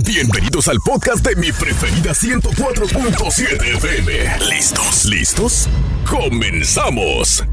Bienvenidos al podcast de mi preferida 104.7 FM. ¿Listos? ¿Listos? ¡Comenzamos!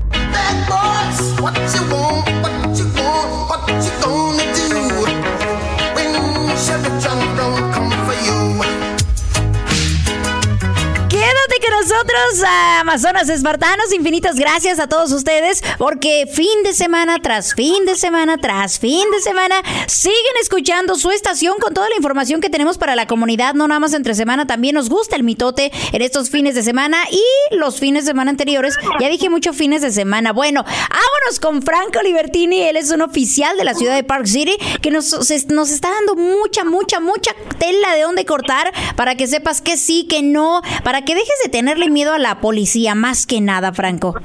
Nosotros, Amazonas Espartanos. Infinitas gracias a todos ustedes porque fin de semana tras fin de semana tras fin de semana siguen escuchando su estación con toda la información que tenemos para la comunidad, no nada más entre semana. También nos gusta el mitote en estos fines de semana y los fines de semana anteriores. Ya dije muchos fines de semana. Bueno, con Franco Libertini. Él es un oficial de la ciudad de Park City que nos, nos está dando mucha, mucha, mucha tela de dónde cortar para que sepas que sí, que no, para que dejes de tenerle miedo a la policía, más que nada, Franco.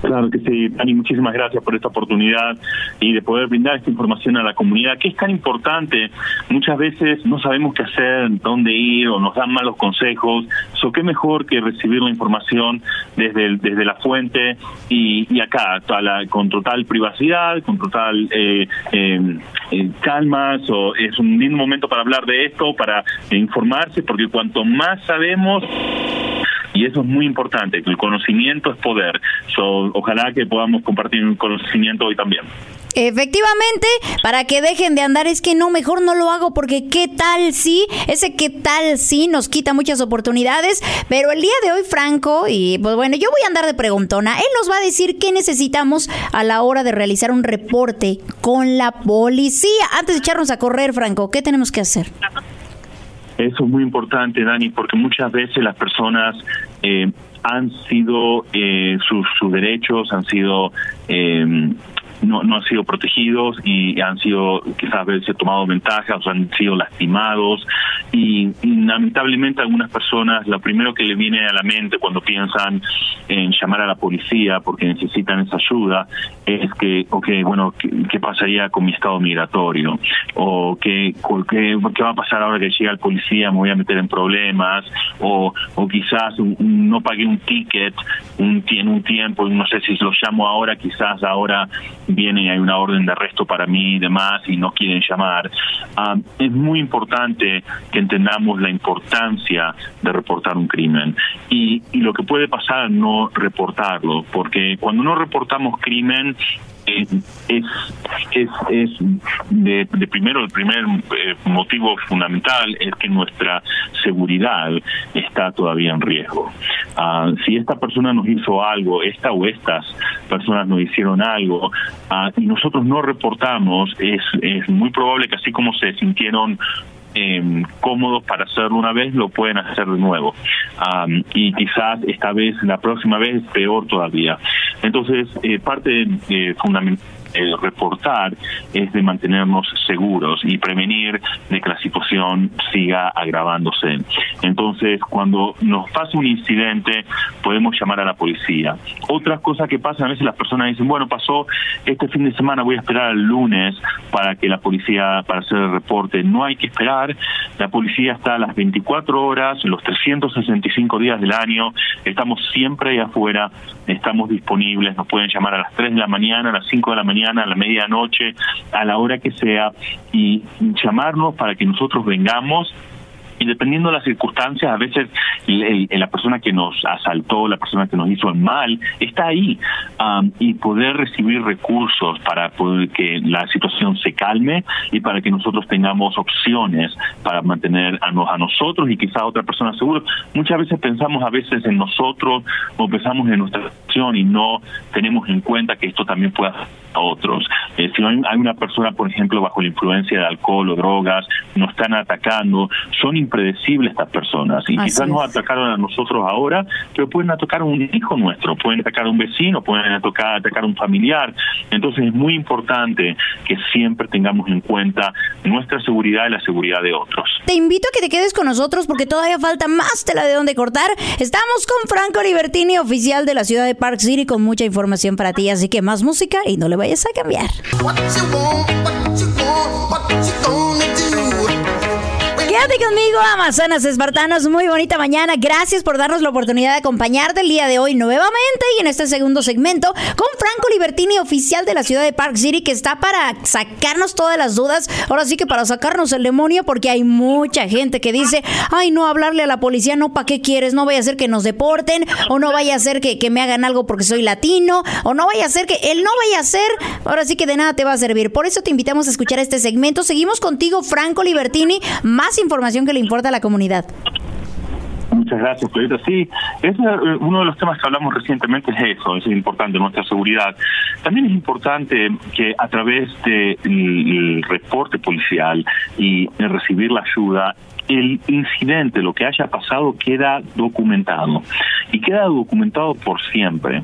Claro que sí, Dani, muchísimas gracias por esta oportunidad y de poder brindar esta información a la comunidad, que es tan importante. Muchas veces no sabemos qué hacer, dónde ir o nos dan malos consejos. So, qué mejor que recibir la información desde, desde la fuente y, acá, con total privacidad, con total eh, em, eh, calma. So, es un lindo momento para hablar de esto, para informarse, porque cuanto más sabemos, y eso es muy importante, que el conocimiento es poder. ojalá que podamos compartir un conocimiento hoy también. Efectivamente, para que dejen de andar es que no, mejor no lo hago porque qué tal si, ese qué tal si nos quita muchas oportunidades, pero el día de hoy Franco, y pues bueno, yo voy a andar de preguntona, él nos va a decir qué necesitamos a la hora de realizar un reporte con la policía. Antes de echarnos a correr, Franco, ¿qué tenemos que hacer? Eso es muy importante, Dani, porque muchas veces las personas han sido, eh, sus, sus derechos han sido eh, no, no han sido protegidos y han sido quizás veces tomado ventaja o han sido lastimados y, lamentablemente algunas personas lo primero que le viene a la mente cuando piensan en llamar a la policía porque necesitan esa ayuda es que, ok, bueno, ¿qué, pasaría con mi estado migratorio? ¿O qué, qué, qué, va a pasar ahora que llega el policía? ¿Me voy a meter en problemas? ¿O, o quizás no pagué un ticket un, en un tiempo, no sé si lo llamo ahora, quizás ahora viene y hay una orden de arresto para mí y demás y no quieren llamar. Ah, es muy importante que entendamos la importancia de reportar un crimen y, y lo que puede pasar no reportarlo, porque cuando no reportamos crimen es, es, es de, primero, el primer eh, motivo fundamental es que nuestra seguridad está todavía en riesgo. Ah, si esta persona nos hizo algo, esta o estas personas nos hicieron algo, ah, y nosotros no reportamos, es, es muy probable que así como se sintieron eh, cómodos para hacerlo una vez, lo pueden hacer de nuevo. y quizás esta vez, la próxima vez, peor todavía. Entonces, eh, parte eh, fundamental reportar es de mantenernos seguros y prevenir de que la situación siga agravándose. Entonces, cuando nos pasa un incidente, podemos llamar a la policía. Otras cosas que pasan, a veces las personas dicen, bueno, pasó este fin de semana, voy a esperar el lunes para que la policía, para hacer el reporte. No hay que esperar, la policía está a las 24 horas, los 365 días del año, estamos siempre ahí afuera, estamos disponibles, nos pueden llamar a las 3 de la mañana, a las 5 de la mañana, a la medianoche, a la hora que sea, y llamarnos para que nosotros vengamos y dependiendo de las circunstancias, a veces la persona que nos asaltó, la persona que nos hizo el mal, está ahí um, y poder recibir recursos para poder que la situación se calme y para que nosotros tengamos opciones para mantener a, a nosotros y quizá a otra persona seguro. Muchas veces pensamos a veces en nosotros o pensamos en nuestra acción y no tenemos en cuenta que esto también puede a otros. Eh, si hay, una persona, por ejemplo, bajo la influencia de alcohol o drogas, nos están atacando, son impredecibles estas personas y quizás nos atacaron a nosotros ahora, pero pueden atacar a un hijo nuestro, pueden atacar a un vecino, pueden atacar, atacar a un familiar. Entonces es muy importante que siempre tengamos en cuenta nuestra seguridad y la seguridad de otros. Te invito a que te quedes con nosotros porque todavía falta más tela de dónde cortar. Estamos con Franco Libertini, oficial de la ciudad de Park City, con mucha información para ti, así que más música y no le vayas a cambiar. Quédate conmigo, Amazonas Espartanos. Muy bonita mañana. Gracias por darnos la oportunidad de acompañarte el día de hoy nuevamente y en este segundo segmento con Franco Libertini, oficial de la ciudad de Park City, que está para sacarnos todas las dudas. Ahora sí que para sacarnos el demonio, porque hay mucha gente que dice, ay, no hablarle a la policía, no, ¿para qué quieres? No vaya a ser que nos deporten, o no vaya a ser que, que me hagan algo porque soy latino, o no vaya a ser que él no vaya a ser. Ahora sí que de nada te va a servir. Por eso te invitamos a escuchar este segmento. Seguimos contigo, Franco Libertini. Más información que le importa a la comunidad. Muchas gracias, Clarita. Sí, es eh, uno de los temas que hablamos recientemente es eso, es importante nuestra seguridad. También es importante que a través del reporte policial y recibir la ayuda, el incidente, lo que haya pasado, queda documentado y queda documentado por siempre.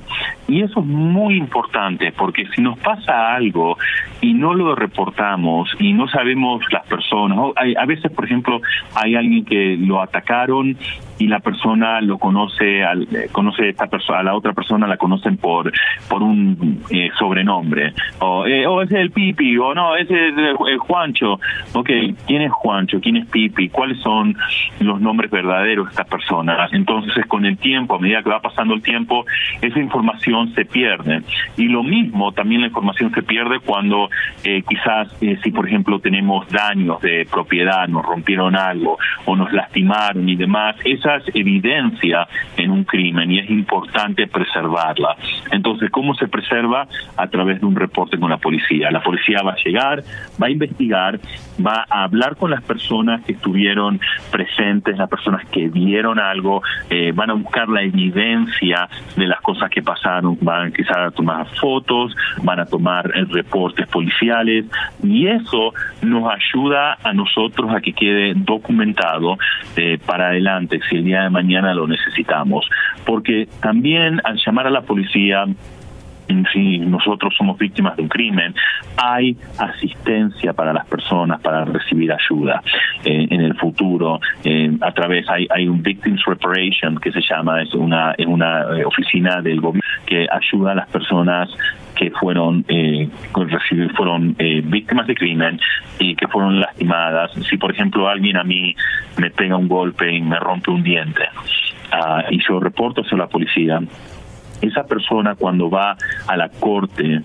Y eso es muy importante porque si nos pasa algo y no lo reportamos y no sabemos las personas, a veces, por ejemplo, hay alguien que lo atacaron y la persona lo conoce, al, eh, conoce esta persona, a la otra persona la conocen por por un eh, sobrenombre o eh, oh, ese es el Pipi o no ese es el, Juancho. Ok, ¿quién es Juancho? ¿Quién es Pipi? ¿Cuáles son los nombres verdaderos de estas personas? Entonces, con el tiempo, a medida que va pasando el tiempo, esa información se pierde. Y lo mismo, también la información se pierde cuando eh, quizás, si por ejemplo tenemos daños de propiedad, nos rompieron algo o nos lastimaron y demás, esa evidencia en un crimen y es importante preservarla. Entonces, ¿cómo se preserva? A través de un reporte con la policía. La policía va a llegar, va a investigar, va a hablar con las personas que estuvieron presentes, las personas que vieron algo, eh, van a buscar la evidencia de las cosas que pasaron, van quizás a tomar fotos, van a tomar eh, reportes policiales y eso nos ayuda a nosotros a que quede documentado eh, para adelante si el día de mañana lo necesitamos. Porque también al llamar a la policía, si nosotros somos víctimas de un crimen, hay asistencia para las personas para recibir ayuda eh, en el futuro. Eh, a través, hay, hay un Victims Reparation que se llama, es una, es una eh, oficina del gobierno que ayuda a las personas que fueron eh, fueron víctimas de crimen y que fueron lastimadas. Si, por ejemplo, alguien a mí me pega un golpe y me rompe un diente uh, y yo reporto eso a la policía, esa persona cuando va a la corte,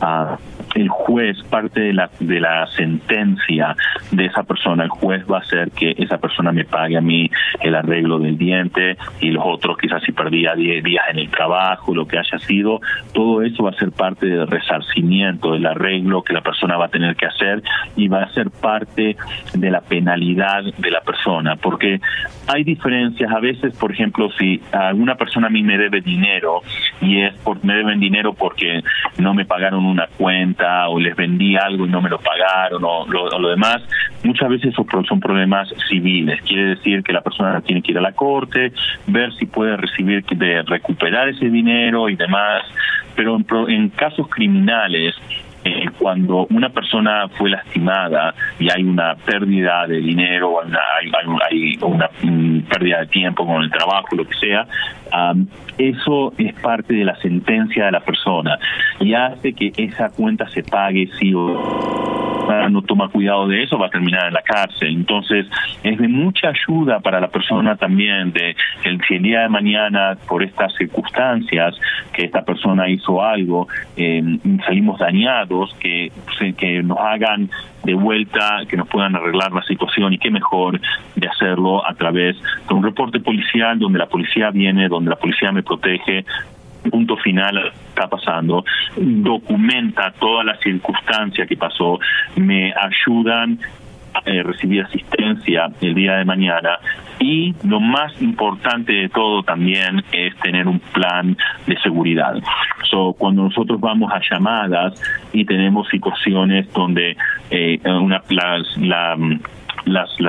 a el juez, parte de la, de la sentencia de esa persona, el juez va a hacer que esa persona me pague a mí el arreglo del diente y los otros quizás si perdía 10 días en el trabajo, lo que haya sido, todo eso va a ser parte del resarcimiento, del arreglo que la persona va a tener que hacer y va a ser parte de la penalidad de la persona, porque hay diferencias, a veces, por ejemplo, si alguna persona a mí me debe dinero y es por me deben dinero porque no me pagaron una cuenta, o les vendí algo y no me lo pagaron o lo, demás, muchas veces son problemas civiles. Quiere decir que la persona tiene que ir a la corte, ver si puede recibir, de recuperar ese dinero y demás. Pero en casos criminales, eh, cuando una persona fue lastimada y hay una pérdida de dinero o hay, una mm, pérdida de tiempo con el trabajo, lo que sea, eso es parte de la sentencia de la persona y hace que esa cuenta se pague sí o no toma cuidado de eso va a terminar en la cárcel. Entonces es de mucha ayuda para la persona también de el, si el día de mañana por estas circunstancias que esta persona hizo algo, eh, salimos dañados, que, que nos hagan de vuelta, que nos puedan arreglar la situación y qué mejor de hacerlo a través de un reporte policial donde la policía viene, donde la policía me protege, punto final está pasando, documenta todas las circunstancias que pasó, me ayudan a eh, recibir asistencia el día de mañana y lo más importante de todo también es tener un plan de seguridad. So, cuando nosotros vamos a llamadas y tenemos situaciones donde eh, una, la la,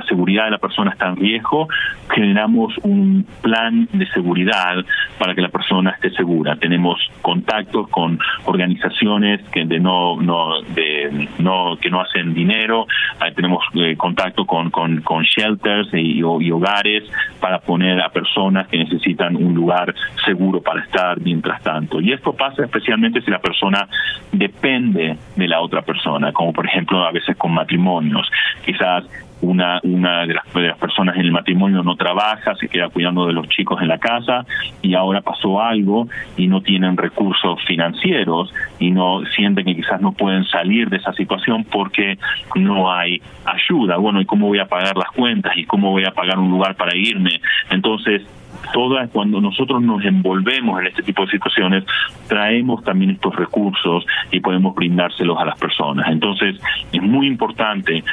seguridad de la persona está en riesgo, generamos un plan de seguridad para que la persona esté segura. Tenemos contactos con organizaciones que de no no de no que no hacen dinero, tenemos eh, contacto con, con, con shelters y, hogares para poner a personas que necesitan un lugar seguro para estar mientras tanto. Y esto pasa especialmente si la persona depende de la otra persona, como por ejemplo a veces con matrimonios. Quizás una, una de, las, de las personas en el matrimonio no trabaja, se queda cuidando de los chicos en la casa y ahora pasó algo y no tienen recursos financieros y no sienten que quizás no pueden salir de esa situación porque no hay ayuda. Bueno, ¿y cómo voy a pagar las cuentas? ¿Y cómo voy a pagar un lugar para irme? Entonces, todas cuando nosotros nos envolvemos en este tipo de situaciones traemos también estos recursos y podemos brindárselos a las personas. Entonces es muy importante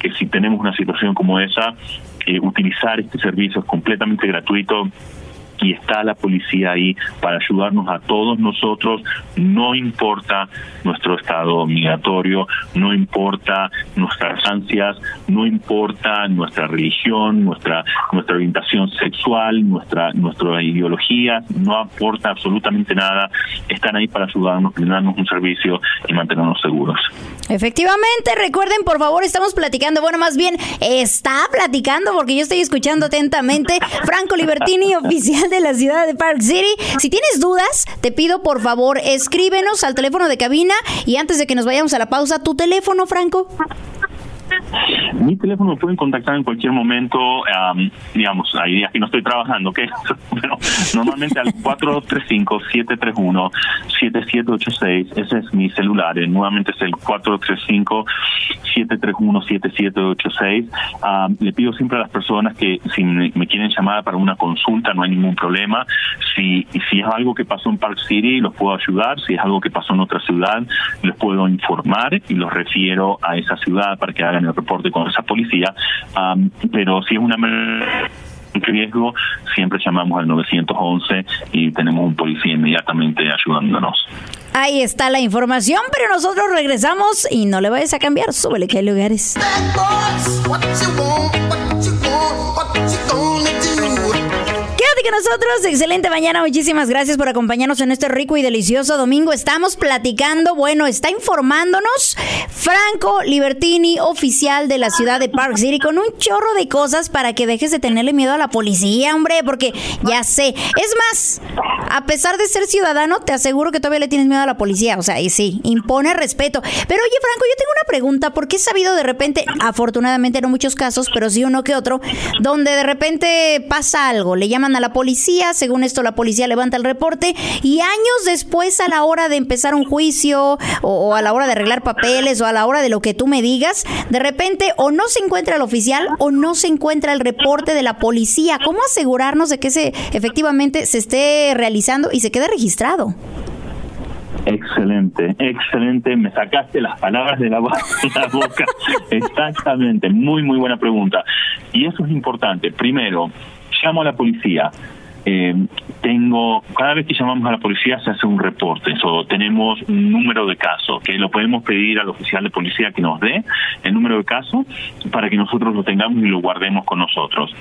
que si tenemos una situación como esa eh, utilizar este servicio es completamente gratuito y está la policía ahí para ayudarnos a todos nosotros, no importa nuestro estado migratorio, no importa nuestras ansias, no importa nuestra religión, nuestra nuestra orientación sexual, nuestra nuestra ideología, no aporta absolutamente nada, están ahí para ayudarnos, brindarnos un servicio y mantenernos seguros. Efectivamente, recuerden, por favor, estamos platicando, bueno, más bien está platicando porque yo estoy escuchando atentamente. Franco Libertini, oficial de la ciudad de Park City. Si tienes dudas, te pido por favor, escríbenos al teléfono de cabina y antes de que nos vayamos a la pausa, tu teléfono, Franco. Mi teléfono me pueden contactar en cualquier momento, digamos, hay días que no estoy trabajando, ¿ok? Pero normalmente al 435-731-7786, ese es mi celular, eh, nuevamente es el 435-731-7786. le pido siempre a las personas que si me, quieren llamar para una consulta, no hay ningún problema. Si, si es algo que pasó en Park City, los puedo ayudar. Si es algo que pasó en otra ciudad, les puedo informar y los refiero a esa ciudad para que hagan el reporte con esa policía, pero si es una riesgo, siempre llamamos al 911 y tenemos un policía inmediatamente ayudándonos. Ahí está la información, pero nosotros regresamos y no le vayas a cambiar, súbele que hay lugares. Que nosotros. Excelente mañana. Muchísimas gracias por acompañarnos en este rico y delicioso domingo. Estamos platicando, bueno, está informándonos Franco Libertini, oficial de la ciudad de Park City, con un chorro de cosas para que dejes de tenerle miedo a la policía, hombre, porque ya sé. Es más, a pesar de ser ciudadano, te aseguro que todavía le tienes miedo a la policía. O sea, y sí, impone respeto. Pero oye, Franco, yo tengo una pregunta. ¿Por qué he sabido de repente, afortunadamente no muchos casos, pero sí uno que otro, donde de repente pasa algo, le llaman a la policía, según esto la policía levanta el reporte y años después a la hora de empezar un juicio o, a la hora de arreglar papeles o a la hora de lo que tú me digas, de repente o no se encuentra el oficial o no se encuentra el reporte de la policía. ¿Cómo asegurarnos de que se efectivamente se esté realizando y se quede registrado? Excelente, excelente. Me sacaste las palabras de la, boca. Exactamente, muy, muy buena pregunta. Y eso es importante. Primero, llamo a la policía. Eh, tengo cada vez que llamamos a la policía se hace un reporte eso tenemos un número de casos que lo podemos pedir al oficial de policía que nos dé el número de casos para que nosotros lo tengamos y lo guardemos con nosotros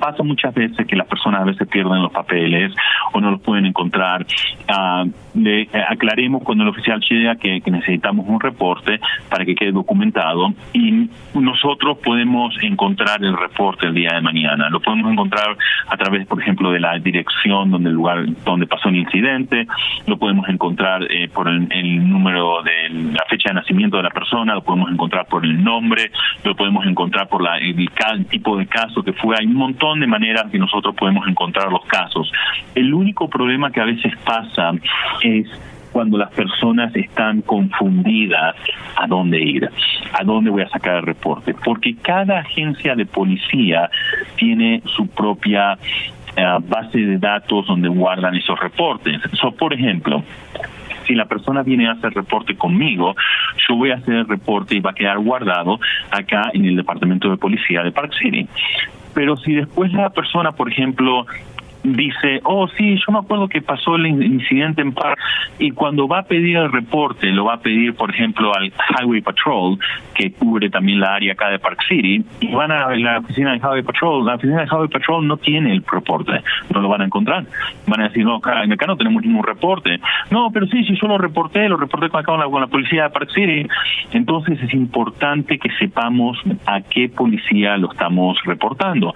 pasa muchas veces que las personas a veces pierden los papeles o no los pueden encontrar. Ah, eh, aclaremos cuando el oficial llega que, necesitamos un reporte para que quede documentado y nosotros podemos encontrar el reporte el día de mañana. Lo podemos encontrar a través, por ejemplo, de la dirección donde el lugar donde pasó el incidente, lo podemos encontrar eh, por el, número de la fecha de nacimiento de la persona, lo podemos encontrar por el nombre, lo podemos encontrar por la, el tipo de caso que fue. Hay un montón de maneras que nosotros podemos encontrar los casos. El único problema que a veces pasa es cuando las personas están confundidas a dónde ir, a dónde voy a sacar el reporte, porque cada agencia de policía tiene su propia eh, base de datos donde guardan esos reportes. So, por ejemplo, si la persona viene a hacer reporte conmigo, yo voy a hacer el reporte y va a quedar guardado acá en el departamento de policía de Park City. Pero si después la persona, por ejemplo, dice, oh sí, yo me acuerdo que pasó el incidente en Park y cuando va a pedir el reporte, lo va a pedir, por ejemplo, al Highway Patrol, que cubre también la área acá de Park City, y van a la oficina del Highway Patrol, la oficina del Highway Patrol no tiene el reporte, no lo van a encontrar. Van a decir, no, acá, acá no tenemos ningún reporte. No, pero sí, sí, yo lo reporté, lo reporté con, acá con, con la policía de Park City. Entonces es importante que sepamos a qué policía lo estamos reportando.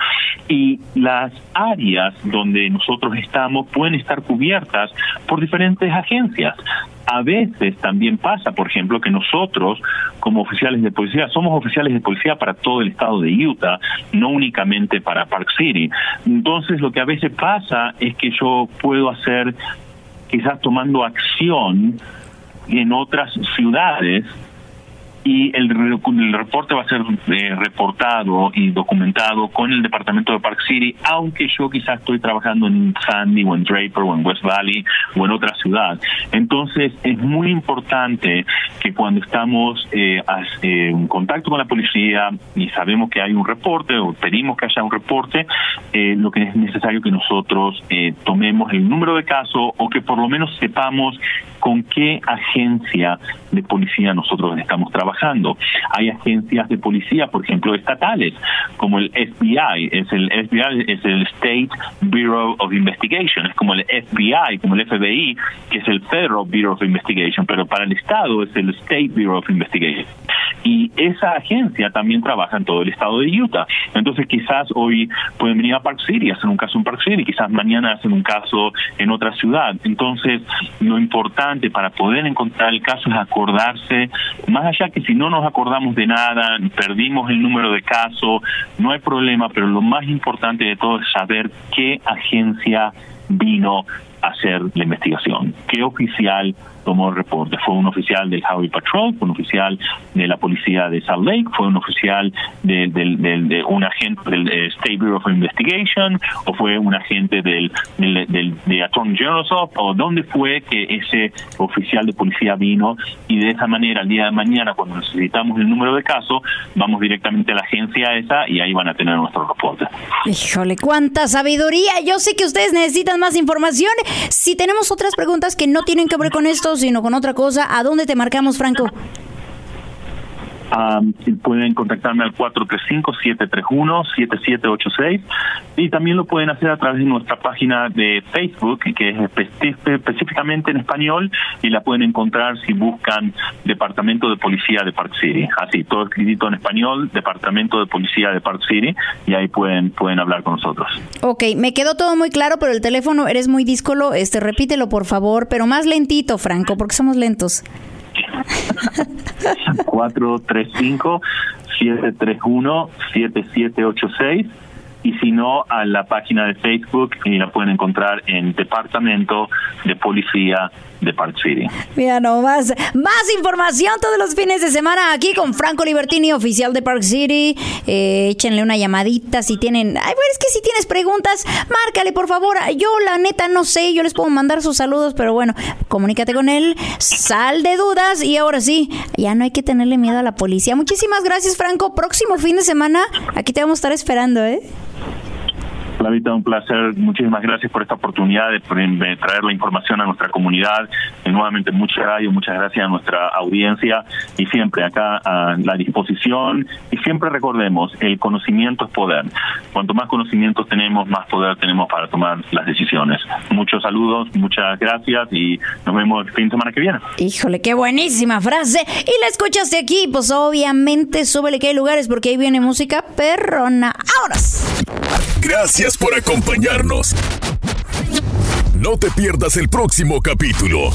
Y las áreas donde nosotros estamos pueden estar cubiertas por diferentes agencias. A veces también pasa, por ejemplo, que nosotros, como oficiales de policía, somos oficiales de policía para todo el estado de Utah, no únicamente para Park City. Entonces, lo que a veces pasa es que yo puedo hacer, quizás tomando acción en otras ciudades, y el, el reporte va a ser eh, reportado y documentado con el departamento de Park City, aunque yo quizás estoy trabajando en Sandy o en Draper o en West Valley o en otra ciudad. Entonces es muy importante que cuando estamos eh, eh, en contacto con la policía y sabemos que hay un reporte o pedimos que haya un reporte, lo que es necesario que nosotros tomemos el número de caso o que por lo menos sepamos con qué agencia de policía nosotros estamos trabajando. Hay agencias de policía, por ejemplo, estatales, como el FBI, es el FBI es el State Bureau of Investigation, es como el FBI, como el FBI, que es el Federal Bureau of Investigation, pero para el Estado es el State Bureau of Investigation. Y esa agencia también trabaja en todo el estado de Utah. Entonces quizás hoy pueden venir a Park City, hacer un caso en Park City, quizás mañana hacen un caso en otra ciudad. Entonces lo importante para poder encontrar el caso es acordarse, más allá que si no nos acordamos de nada, perdimos el número de caso, no hay problema, pero lo más importante de todo es saber qué agencia vino hacer la investigación, qué oficial tomó el reporte. Fue un oficial del Highway Patrol, fue un oficial de la policía de Salt Lake, fue un oficial de, de un agente del eh, State Bureau of Investigation, o fue un agente del, del, de Attorney General's Office, o dónde fue que ese oficial de policía vino y de esa manera el día de mañana cuando necesitamos el número de caso, vamos directamente a la agencia esa y ahí van a tener nuestro reporte. Híjole, cuánta sabiduría. Yo sé que ustedes necesitan más información. Si tenemos otras preguntas que no tienen que ver con esto, sino con otra cosa. ¿A dónde te marcamos, Franco? Pueden contactarme al 435-731-7786 y también lo pueden hacer a través de nuestra página de Facebook, que es específicamente en español y la pueden encontrar si buscan Departamento de Policía de Park City. Así, todo escrito en español, Departamento de Policía de Park City, y ahí pueden, pueden hablar con nosotros. Ok, me quedó todo muy claro, pero el teléfono eres muy díscolo, este, repítelo por favor, pero más lentito, Franco, porque somos lentos. 435-731-7786 y si no a la página de Facebook y la pueden encontrar en Departamento de Policía de Park City. Mira nomás, más información todos los fines de semana aquí con Franco Libertini, oficial de Park City. Eh, échenle una llamadita si tienen. Ay, es que si tienes preguntas, márcale por favor. Yo la neta no sé, yo les puedo mandar sus saludos, pero bueno, comunícate con él, sal de dudas y ahora sí, ya no hay que tenerle miedo a la policía. Muchísimas gracias, Franco. Próximo fin de semana, aquí te vamos a estar esperando, ¿eh? Flavita, un placer. Muchísimas gracias por esta oportunidad de, traer la información a nuestra comunidad. Y nuevamente, muchas gracias, muchas gracias a nuestra audiencia y siempre acá a la disposición. Y siempre recordemos, el conocimiento es poder. Cuanto más conocimientos tenemos, más poder tenemos para tomar las decisiones. Muchos saludos, muchas gracias y nos vemos el fin de semana que viene. Híjole, qué buenísima frase. Y la escuchaste aquí, pues obviamente súbele que hay lugares porque ahí viene música perrona. Ahora. Gracias por acompañarnos. No te pierdas el próximo capítulo.